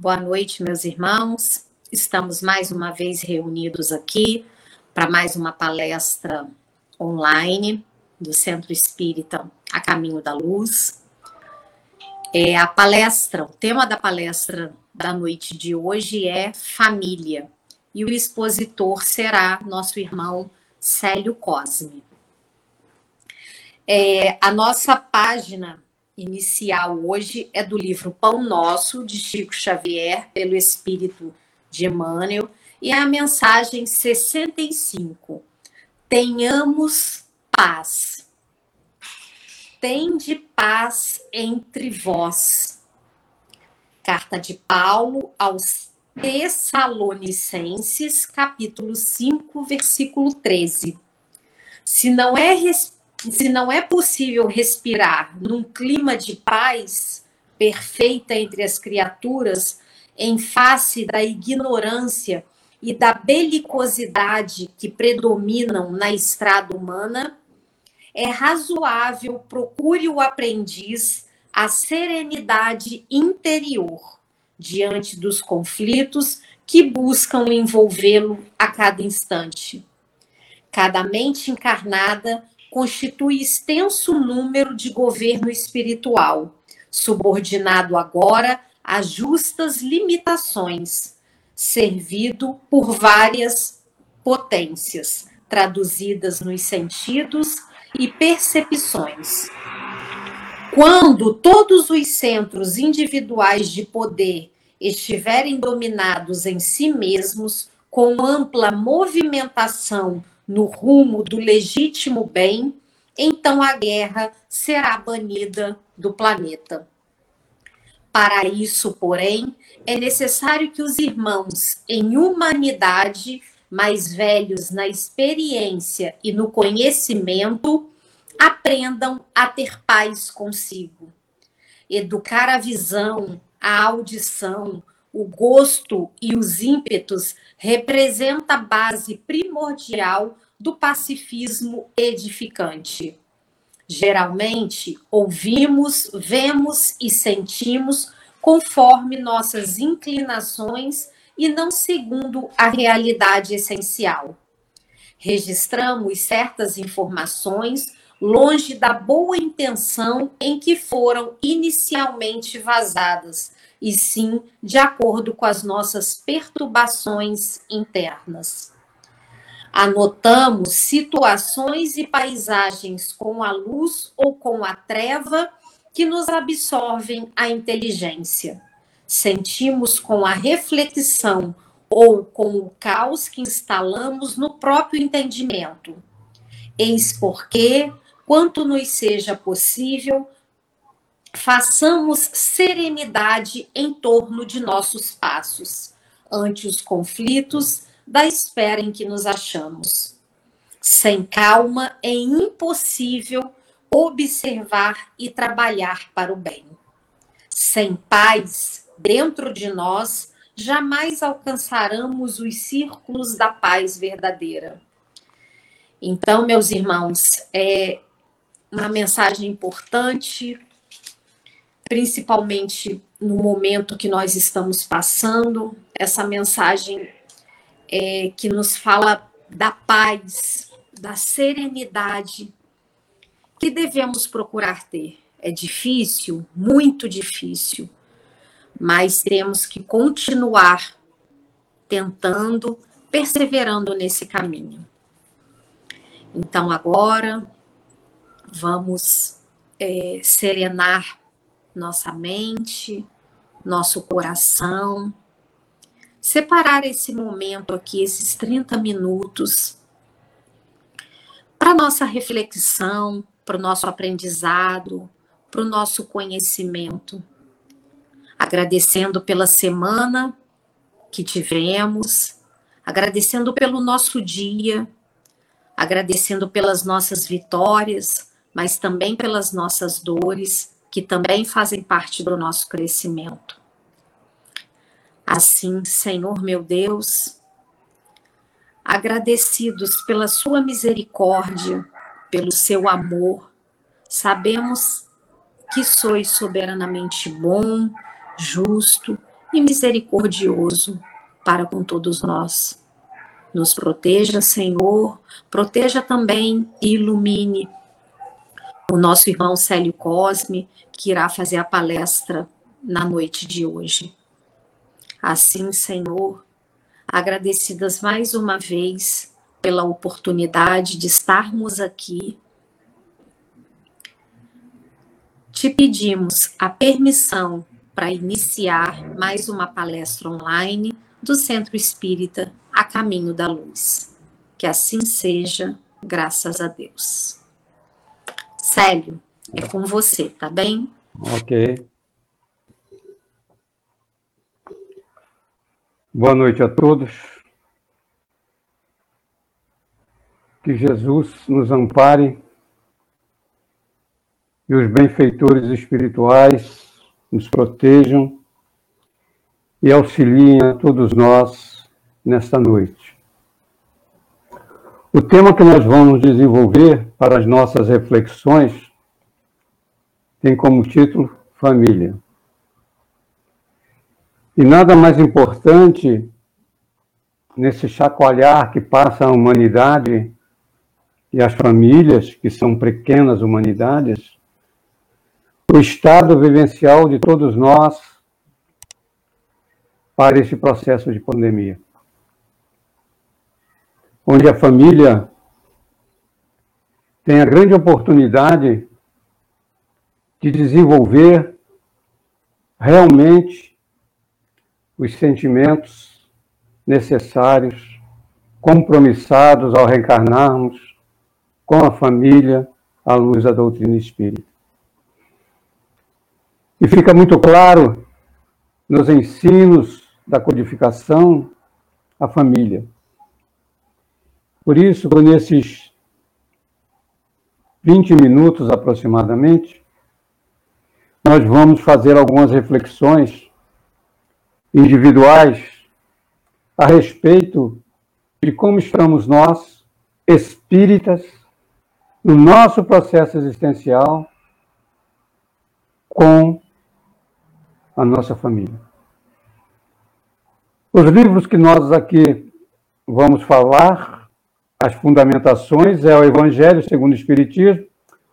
Boa noite, meus irmãos. Estamos mais uma vez reunidos aqui para mais uma palestra online do Centro Espírita A Caminho da Luz. É a palestra, o tema da palestra da noite de hoje é família. E o expositor será nosso irmão Célio Cosme. É, a nossa página inicial hoje é do livro Pão Nosso, de Chico Xavier, pelo Espírito de Emmanuel, e a mensagem 65. Tenhamos paz. Tende paz entre vós. Carta de Paulo aos Tessalonicenses, capítulo 5, versículo 13. Se não é se não é possível respirar num clima de paz perfeita entre as criaturas, em face da ignorância e da belicosidade que predominam na estrada humana, é razoável procure o aprendiz a serenidade interior diante dos conflitos que buscam envolvê-lo a cada instante. Cada mente encarnada constitui extenso número de governo espiritual, subordinado agora a justas limitações, servido por várias potências, traduzidas nos sentidos e percepções. Quando todos os centros individuais de poder estiverem dominados em si mesmos, com ampla movimentação no rumo do legítimo bem, então a guerra será banida do planeta. Para isso, porém, é necessário que os irmãos em humanidade, mais velhos na experiência e no conhecimento, aprendam a ter paz consigo. Educar a visão, a audição, o gosto e os ímpetos representa a base primordial do pacifismo edificante. Geralmente, ouvimos, vemos e sentimos conforme nossas inclinações e não segundo a realidade essencial. Registramos certas informações longe da boa intenção em que foram inicialmente vazadas, e sim de acordo com as nossas perturbações internas. Anotamos situações e paisagens com a luz ou com a treva que nos absorvem a inteligência. Sentimos com a reflexão ou com o caos que instalamos no próprio entendimento. Eis porque, quanto nos seja possível, façamos serenidade em torno de nossos passos, ante os conflitos da espera em que nos achamos. Sem calma é impossível observar e trabalhar para o bem. Sem paz dentro de nós, jamais alcançaremos os círculos da paz verdadeira. Então, meus irmãos, é uma mensagem importante principalmente no momento que nós estamos passando, essa mensagem é, que nos fala da paz, da serenidade que devemos procurar ter. É difícil, muito difícil, mas temos que continuar tentando, perseverando nesse caminho. Então, agora, vamos é, serenar nossa mente, nosso coração. Separar esse momento aqui, esses 30 minutos, para nossa reflexão, para o nosso aprendizado, para o nosso conhecimento. Agradecendo pela semana que tivemos, agradecendo pelo nosso dia, agradecendo pelas nossas vitórias, mas também pelas nossas dores que também fazem parte do nosso crescimento. Assim, Senhor meu Deus, agradecidos pela Sua misericórdia, pelo seu amor, sabemos que sois soberanamente bom, justo e misericordioso para com todos nós. Nos proteja, Senhor, proteja também e ilumine o nosso irmão Célio Cosme, que irá fazer a palestra na noite de hoje. Assim, Senhor, agradecidas mais uma vez pela oportunidade de estarmos aqui, te pedimos a permissão para iniciar mais uma palestra online do Centro Espírita A Caminho da Luz. Que assim seja, graças a Deus. Célio, é com você, tá bem? Ok. Boa noite a todos. Que Jesus nos ampare e os benfeitores espirituais nos protejam e auxiliem a todos nós nesta noite. O tema que nós vamos desenvolver para as nossas reflexões tem como título Família. E nada mais importante nesse chacoalhar que passa a humanidade e as famílias, que são pequenas humanidades, o estado vivencial de todos nós para esse processo de pandemia. Onde a família tem a grande oportunidade de desenvolver realmente os sentimentos necessários, compromissados ao reencarnarmos com a família à luz da doutrina espírita. E fica muito claro nos ensinos da codificação a família. Por isso, nesses 20 minutos aproximadamente, nós vamos fazer algumas reflexões individuais a respeito de como estamos nós, espíritas, no nosso processo existencial com a nossa família. Os livros que nós aqui vamos falar, as fundamentações, é o Evangelho segundo o Espiritismo,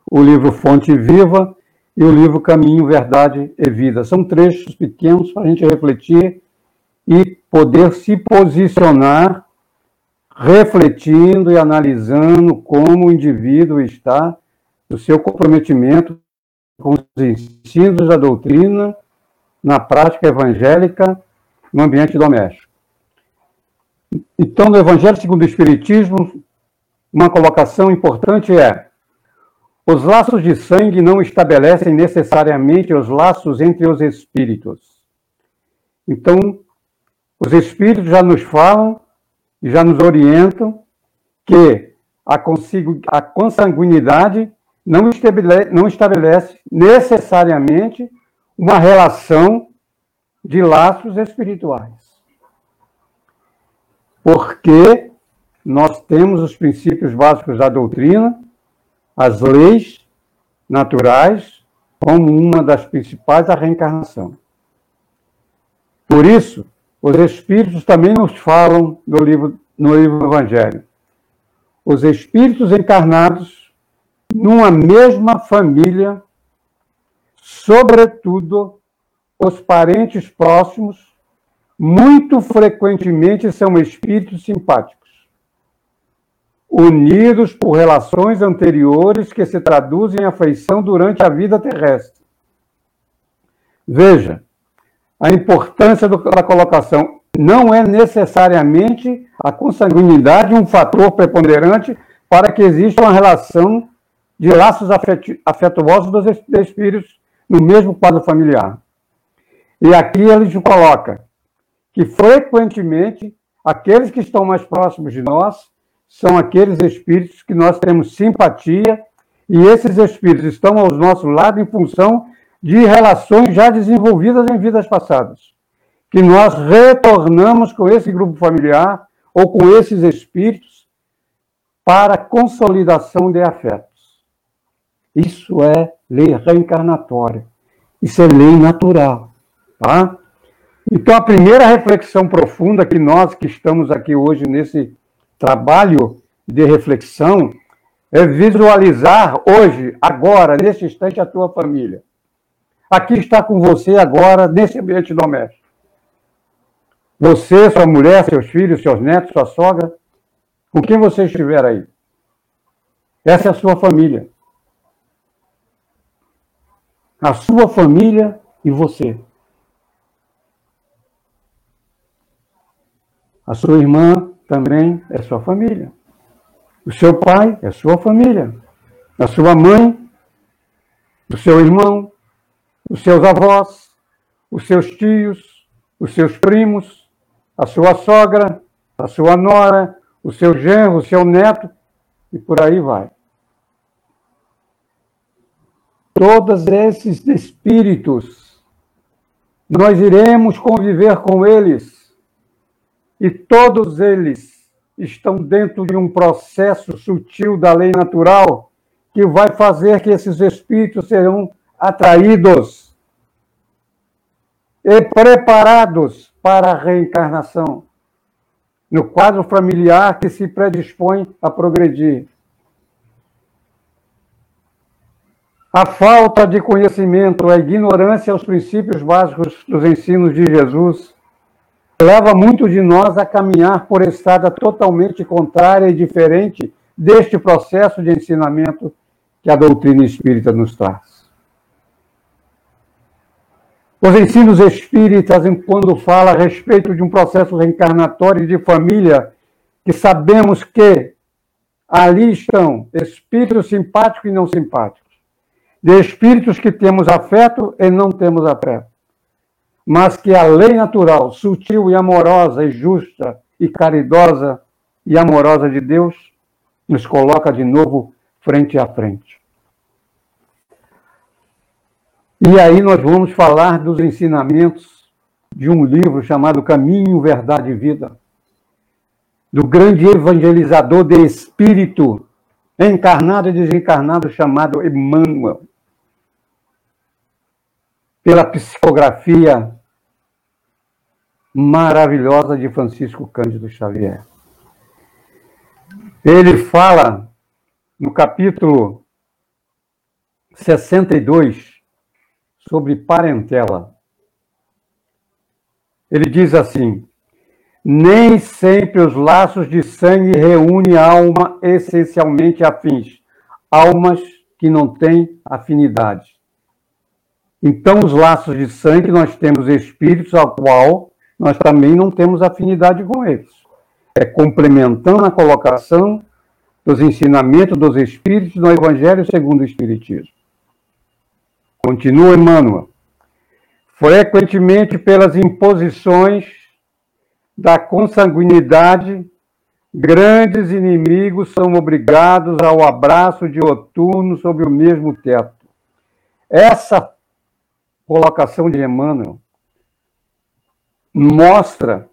o livro Fonte Viva e o livro Caminho, Verdade e Vida. São trechos pequenos para a gente refletir e poder se posicionar refletindo e analisando como o indivíduo está no seu comprometimento com os ensinos da doutrina na prática evangélica no ambiente doméstico. Então, no Evangelho segundo o Espiritismo, uma colocação importante é: os laços de sangue não estabelecem necessariamente os laços entre os espíritos. Então, os espíritos já nos falam e já nos orientam que a, consanguinidade não estabelece, não estabelece necessariamente uma relação de laços espirituais. Porque nós temos os princípios básicos da doutrina, as leis naturais, como uma das principais a reencarnação. Por isso, os Espíritos também nos falam no livro, no livro do Evangelho. Os Espíritos encarnados numa mesma família sobretudo os parentes próximos, muito frequentemente são espíritos simpáticos, unidos por relações anteriores que se traduzem em afeição durante a vida terrestre. Veja, a importância da colocação não é necessariamente a consanguinidade um fator preponderante para que exista uma relação de laços afetuosos dos espíritos no mesmo quadro familiar. E aqui ele coloca que frequentemente aqueles que estão mais próximos de nós são aqueles espíritos que nós temos simpatia e esses espíritos estão ao nosso lado em função de relações já desenvolvidas em vidas passadas, que nós retornamos com esse grupo familiar ou com esses espíritos para consolidação de afetos. Isso é lei reencarnatória. Isso é lei natural, tá? Então, a primeira reflexão profunda que nós que estamos aqui hoje nesse trabalho de reflexão é visualizar hoje, agora, nesse instante, a tua família. Aqui está com você agora, nesse ambiente doméstico. Você, sua mulher, seus filhos, seus netos, sua sogra, com quem você estiver aí. Essa é a sua família. A sua família e você. A sua irmã também é sua família. O seu pai é sua família. A sua mãe, o seu irmão, os seus avós, os seus tios, os seus primos, a sua sogra, a sua nora, o seu genro, o seu neto, e por aí vai. Todos esses espíritos, nós iremos conviver com eles e todos eles estão dentro de um processo sutil da lei natural que vai fazer que esses espíritos serão atraídos e preparados para a reencarnação no quadro familiar que se predispõe a progredir. A falta de conhecimento, a ignorância aos princípios básicos dos ensinos de Jesus leva muito de nós a caminhar por estrada totalmente contrária e diferente deste processo de ensinamento que a doutrina espírita nos traz. Os ensinos espíritas, quando fala a respeito de um processo reencarnatório de família, que sabemos que ali estão espíritos simpáticos e não simpáticos, de espíritos que temos afeto e não temos afeto mas que a lei natural, sutil e amorosa e justa e caridosa e amorosa de Deus nos coloca de novo frente a frente. E aí nós vamos falar dos ensinamentos de um livro chamado Caminho, Verdade e Vida, do grande evangelizador de espírito, encarnado e desencarnado, chamado Emmanuel. Pela psicografia maravilhosa de Francisco Cândido Xavier. Ele fala no capítulo 62 sobre parentela. Ele diz assim: nem sempre os laços de sangue reúnem alma essencialmente afins, almas que não têm afinidade. Então, os laços de sangue, nós temos espíritos ao qual nós também não temos afinidade com eles. É complementando a colocação dos ensinamentos dos Espíritos no Evangelho segundo o Espiritismo. Continua Emmanuel. Frequentemente, pelas imposições da consanguinidade, grandes inimigos são obrigados ao abraço de outurno sobre o mesmo teto. Essa colocação de Emmanuel mostra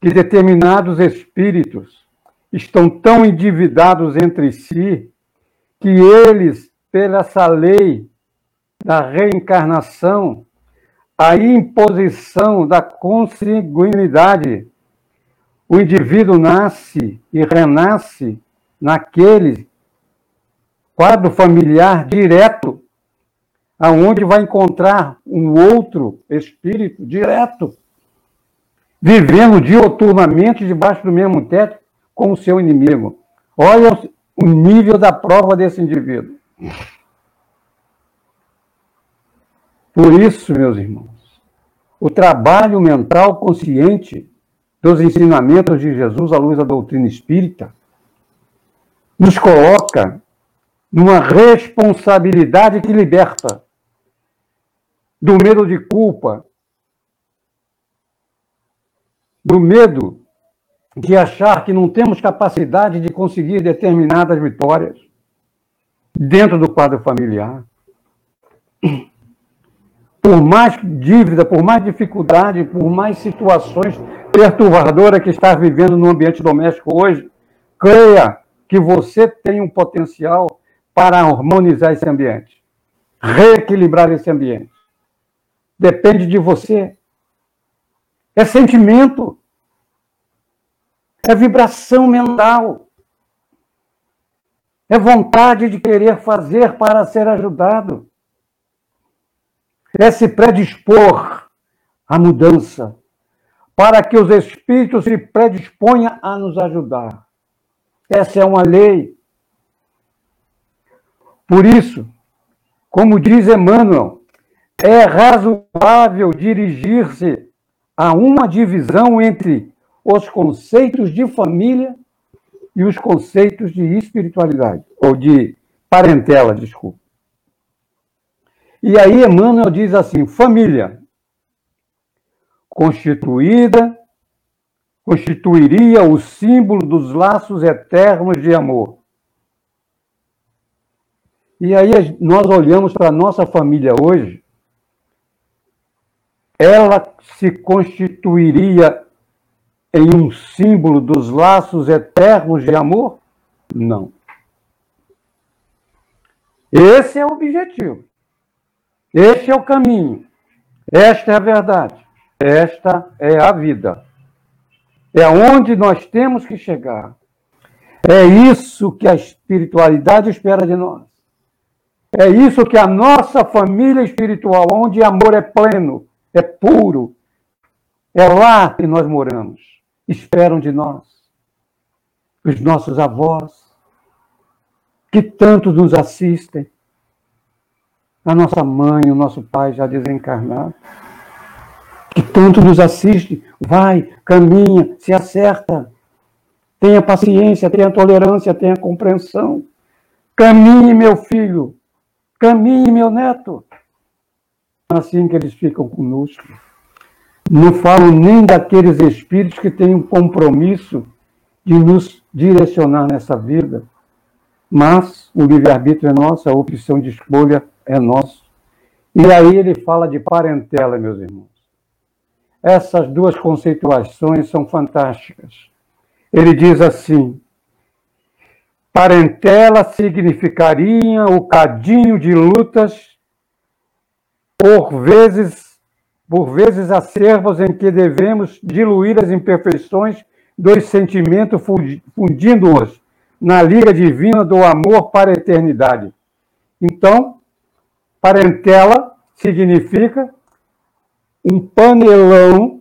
que determinados espíritos estão tão endividados entre si que eles, pela essa lei da reencarnação, a imposição da consanguinidade, o indivíduo nasce e renasce naquele quadro familiar direto, aonde vai encontrar um outro espírito direto vivendo dioturnamente debaixo do mesmo teto com o seu inimigo. Olha o nível da prova desse indivíduo. Por isso, meus irmãos, o trabalho mental consciente dos ensinamentos de Jesus à luz da doutrina espírita nos coloca numa responsabilidade que liberta do medo de culpa, do medo de achar que não temos capacidade de conseguir determinadas vitórias dentro do quadro familiar. Por mais dívida, por mais dificuldade, por mais situações perturbadoras que está vivendo no ambiente doméstico hoje, creia que você tem um potencial para harmonizar esse ambiente, reequilibrar esse ambiente. Depende de você. É sentimento, é vibração mental, é vontade de querer fazer para ser ajudado, é se predispor à mudança, para que os espíritos se predisponham a nos ajudar. Essa é uma lei. Por isso, como diz Emmanuel, é razoável dirigir-se a uma divisão entre os conceitos de família e os conceitos de espiritualidade, ou de parentela, desculpa. E aí Emmanuel diz assim: família constituída constituiria o símbolo dos laços eternos de amor. E aí nós olhamos para a nossa família hoje, ela se constituiria em um símbolo dos laços eternos de amor? Não. Esse é o objetivo. Este é o caminho. Esta é a verdade. Esta é a vida. É onde nós temos que chegar. É isso que a espiritualidade espera de nós. É isso que a nossa família espiritual, onde amor é pleno, é puro, é lá que nós moramos, esperam de nós. Os nossos avós, que tanto nos assistem, a nossa mãe, o nosso pai já desencarnado, que tanto nos assiste, vai, caminha, se acerta, tenha paciência, tenha tolerância, tenha compreensão. Caminhe, meu filho, caminhe, meu neto. Assim que eles ficam conosco. Não falo nem daqueles espíritos que têm um compromisso de nos direcionar nessa vida, mas o livre-arbítrio é nosso, a opção de escolha é nossa. E aí ele fala de parentela, meus irmãos. Essas duas conceituações são fantásticas. Ele diz assim: parentela significaria o cadinho de lutas, por vezes, por vezes acervos em que devemos diluir as imperfeições dos sentimentos, fundindo-os na liga divina do amor para a eternidade. Então, parentela significa um panelão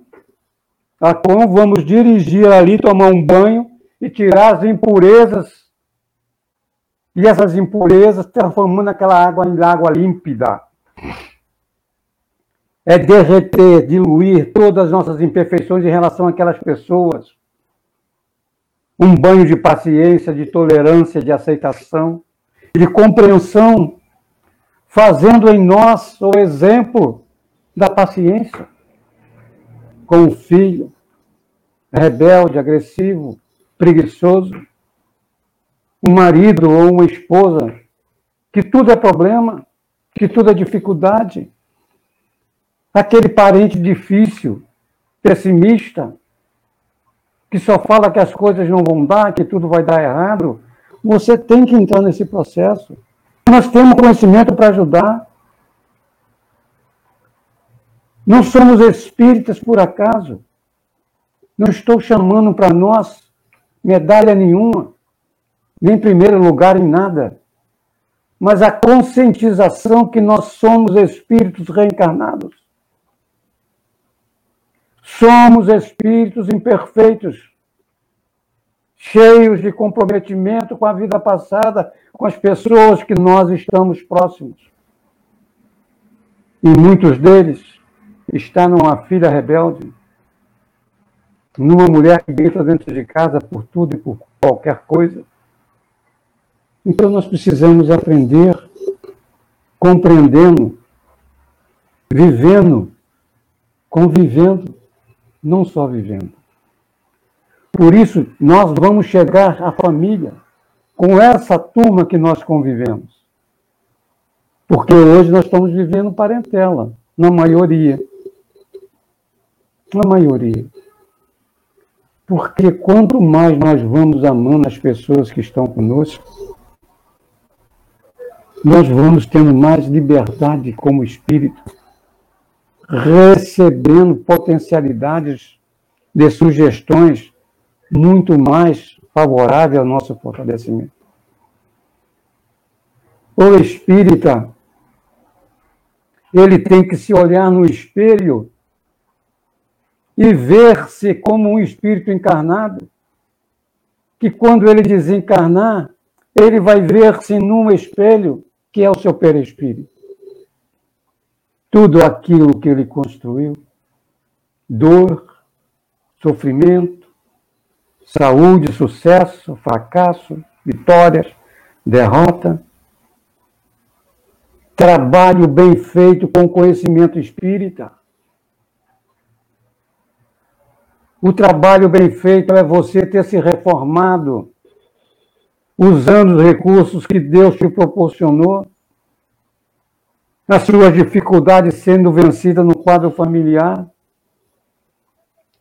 a qual vamos dirigir ali, tomar um banho e tirar as impurezas. E essas impurezas transformando aquela água em água límpida. É derreter, diluir todas as nossas imperfeições em relação àquelas pessoas. Um banho de paciência, de tolerância, de aceitação, de compreensão, fazendo em nós o exemplo da paciência com o filho, rebelde, agressivo, preguiçoso, um marido ou uma esposa, que tudo é problema, que tudo é dificuldade, aquele parente difícil, pessimista, que só fala que as coisas não vão dar, que tudo vai dar errado, você tem que entrar nesse processo. Nós temos conhecimento para ajudar. Não somos espíritas por acaso. Não estou chamando para nós medalha nenhuma, nem primeiro lugar em nada. Mas a conscientização que nós somos espíritos reencarnados. Somos espíritos imperfeitos, cheios de comprometimento com a vida passada, com as pessoas que nós estamos próximos. E muitos deles está numa filha rebelde, numa mulher que grita dentro de casa por tudo e por qualquer coisa. Então nós precisamos aprender compreendendo, vivendo, convivendo, não só vivendo. Por isso, nós vamos chegar à família com essa turma que nós convivemos. Porque hoje nós estamos vivendo parentela, na maioria a maioria. Porque quanto mais nós vamos amando as pessoas que estão conosco, nós vamos tendo mais liberdade como espírito recebendo potencialidades de sugestões muito mais favoráveis ao nosso fortalecimento. O espírita, ele tem que se olhar no espelho e ver-se como um espírito encarnado, que quando ele desencarnar, ele vai ver-se num espelho que é o seu perispírito. Tudo aquilo que ele construiu, dor, sofrimento, saúde, sucesso, fracasso, vitórias, derrota, trabalho bem feito com conhecimento espírita. O trabalho bem feito é você ter se reformado usando os recursos que Deus te proporcionou, as suas dificuldades sendo vencidas no quadro familiar,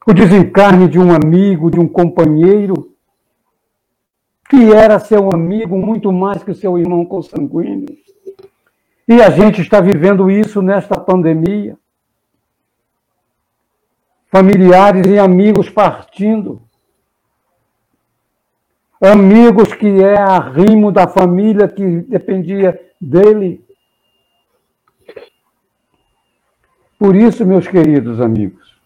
o desencarne de um amigo, de um companheiro, que era seu amigo muito mais que seu irmão consanguíneo. E a gente está vivendo isso nesta pandemia. Familiares e amigos partindo amigos que é arrimo da família que dependia dele. Por isso, meus queridos amigos,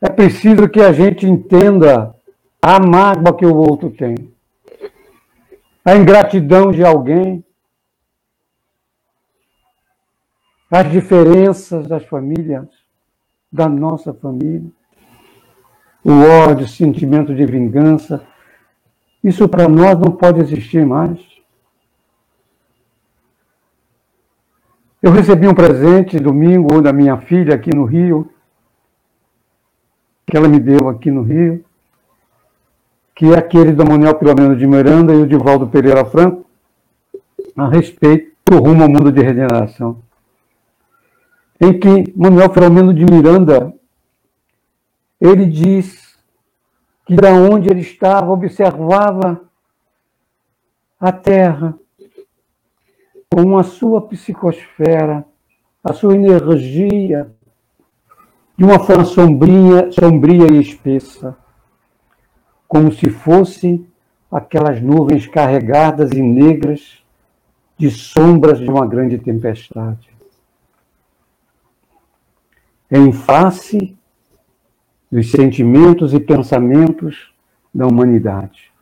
é preciso que a gente entenda a mágoa que o outro tem, a ingratidão de alguém, as diferenças das famílias, da nossa família, o ódio, o sentimento de vingança, isso para nós não pode existir mais. Eu recebi um presente domingo da minha filha aqui no Rio, que ela me deu aqui no Rio, que é aquele do Manuel Filomeno de Miranda e o Divaldo Pereira Franco, a respeito do rumo ao mundo de regeneração. Em que Manuel Filomeno de Miranda, ele diz que da onde ele estava observava a Terra com a sua psicosfera, a sua energia de uma forma sombria, sombria e espessa, como se fossem aquelas nuvens carregadas e negras de sombras de uma grande tempestade. Em face dos sentimentos e pensamentos da humanidade.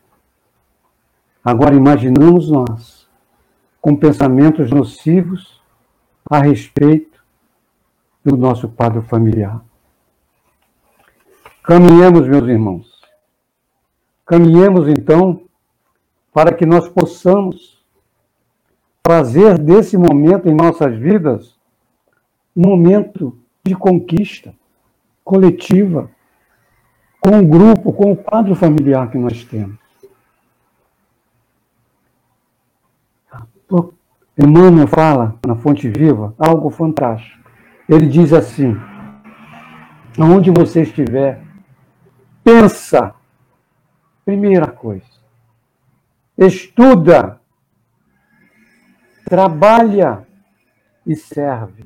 Agora imaginamos nós com pensamentos nocivos a respeito do nosso quadro familiar. Caminhemos, meus irmãos. Caminhemos então para que nós possamos fazer desse momento em nossas vidas um momento de conquista coletiva, com o grupo, com o quadro familiar que nós temos. Emmanuel fala na Fonte Viva algo fantástico. Ele diz assim: aonde você estiver, pensa, primeira coisa, estuda, trabalha e serve.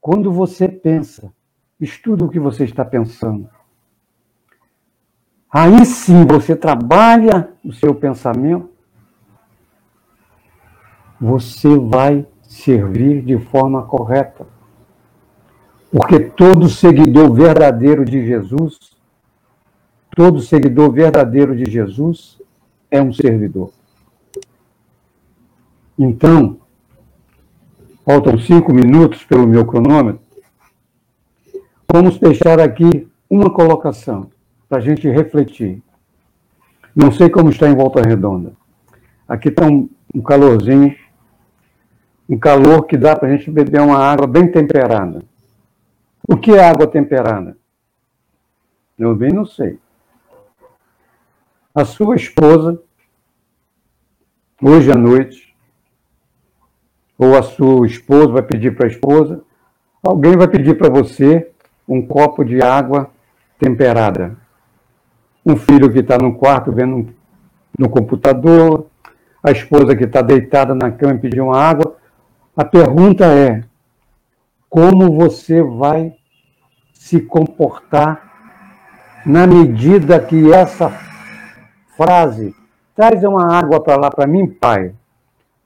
Quando você pensa, estuda o que você está pensando. Aí sim você trabalha o seu pensamento, você vai servir de forma correta. Porque todo seguidor verdadeiro de Jesus, todo seguidor verdadeiro de Jesus é um servidor. Então, faltam cinco minutos pelo meu cronômetro. Vamos deixar aqui uma colocação para a gente refletir. Não sei como está em Volta Redonda. Aqui está um, um calorzinho, um calor que dá para a gente beber uma água bem temperada. O que é água temperada? Eu bem não sei. A sua esposa, hoje à noite, ou a sua esposa vai pedir para a esposa, alguém vai pedir para você um copo de água temperada. Um filho que está no quarto vendo no computador, a esposa que está deitada na cama e pediu uma água. A pergunta é: como você vai se comportar na medida que essa frase traz uma água para lá para mim, pai.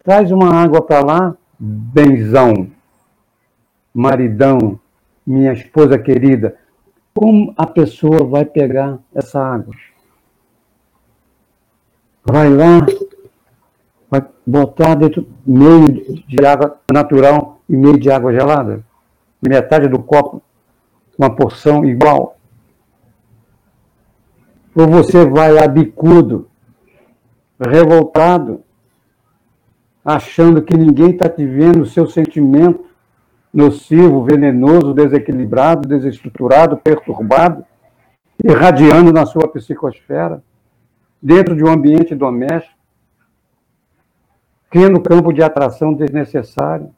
Traz uma água para lá, benzão, maridão, minha esposa querida. Como a pessoa vai pegar essa água? Vai lá, vai botar dentro meio de água natural e meio de água gelada? Metade do copo, uma porção igual. Ou você vai a bicudo, revoltado, achando que ninguém está te vendo o seu sentimento nocivo, venenoso, desequilibrado, desestruturado, perturbado, irradiando na sua psicosfera, dentro de um ambiente doméstico, criando campo de atração desnecessário.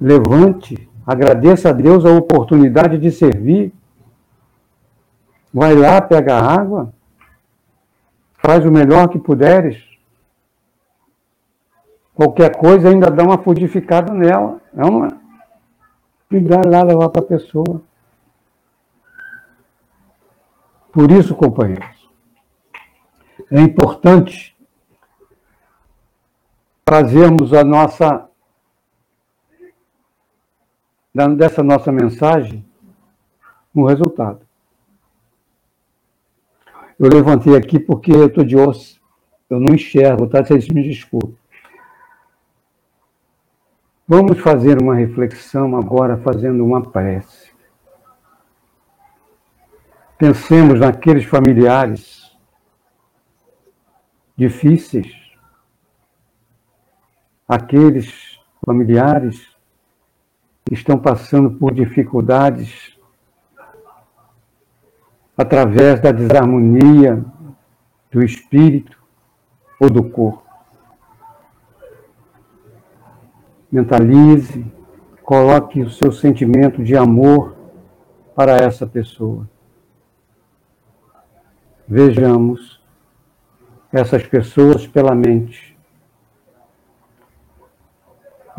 Levante, agradeça a Deus a oportunidade de servir. Vai lá, pega água, faz o melhor que puderes. Qualquer coisa ainda dá uma fudificada nela. É uma. E dá lá levar para a pessoa. Por isso, companheiros, é importante trazermos a nossa dessa nossa mensagem um resultado. Eu levantei aqui porque eu estou de osso, eu não enxergo, tá? Vocês me desculpem. Vamos fazer uma reflexão agora, fazendo uma prece. Pensemos naqueles familiares difíceis, aqueles familiares que estão passando por dificuldades através da desarmonia do espírito ou do corpo. Mentalize, coloque o seu sentimento de amor para essa pessoa. Vejamos essas pessoas pela mente.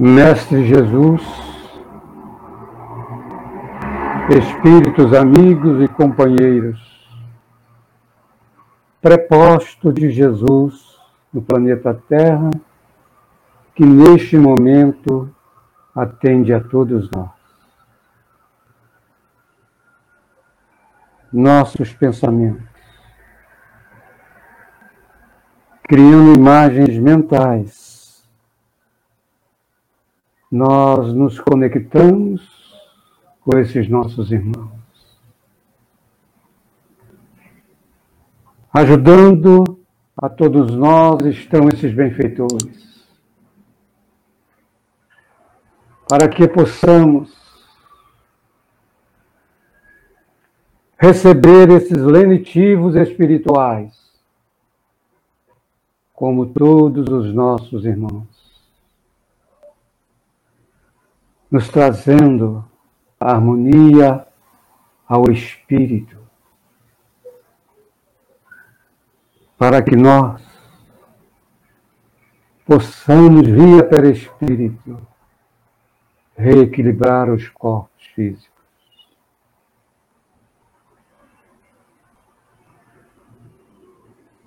Mestre Jesus, espíritos amigos e companheiros, preposto de Jesus no planeta Terra, que neste momento atende a todos nós. Nossos pensamentos, criando imagens mentais, nós nos conectamos com esses nossos irmãos. Ajudando a todos nós estão esses benfeitores, para que possamos receber esses lenitivos espirituais, como todos os nossos irmãos, nos trazendo harmonia ao espírito, para que nós possamos, via espírito reequilibrar os corpos físicos.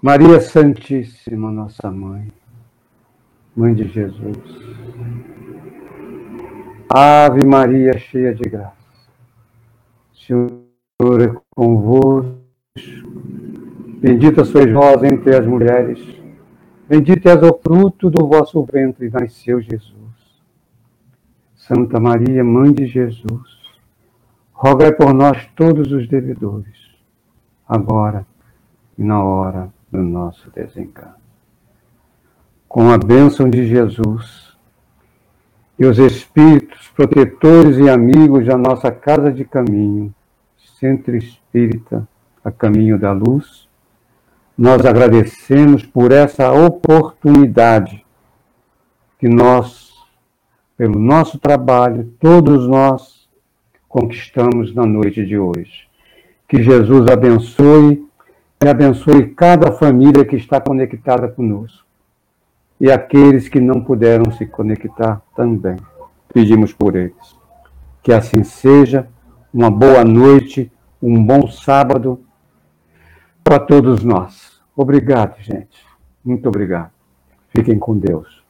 Maria Santíssima, nossa mãe, mãe de Jesus, Ave Maria, cheia de graça. Senhor é convosco. Bendita sois vós entre as mulheres. Bendito és o fruto do vosso ventre, nasceu Jesus. Santa Maria, Mãe de Jesus, rogai por nós todos os devedores, agora e na hora do nosso desencarne. Com a bênção de Jesus, e os espíritos protetores e amigos da nossa casa de caminho, Centro Espírita, a caminho da luz, nós agradecemos por essa oportunidade que nós, pelo nosso trabalho, todos nós conquistamos na noite de hoje. Que Jesus abençoe e abençoe cada família que está conectada conosco e aqueles que não puderam se conectar também. pedimos por eles. Que assim seja. Uma boa noite, um bom sábado para todos nós. Obrigado, gente. Muito obrigado. Fiquem com Deus.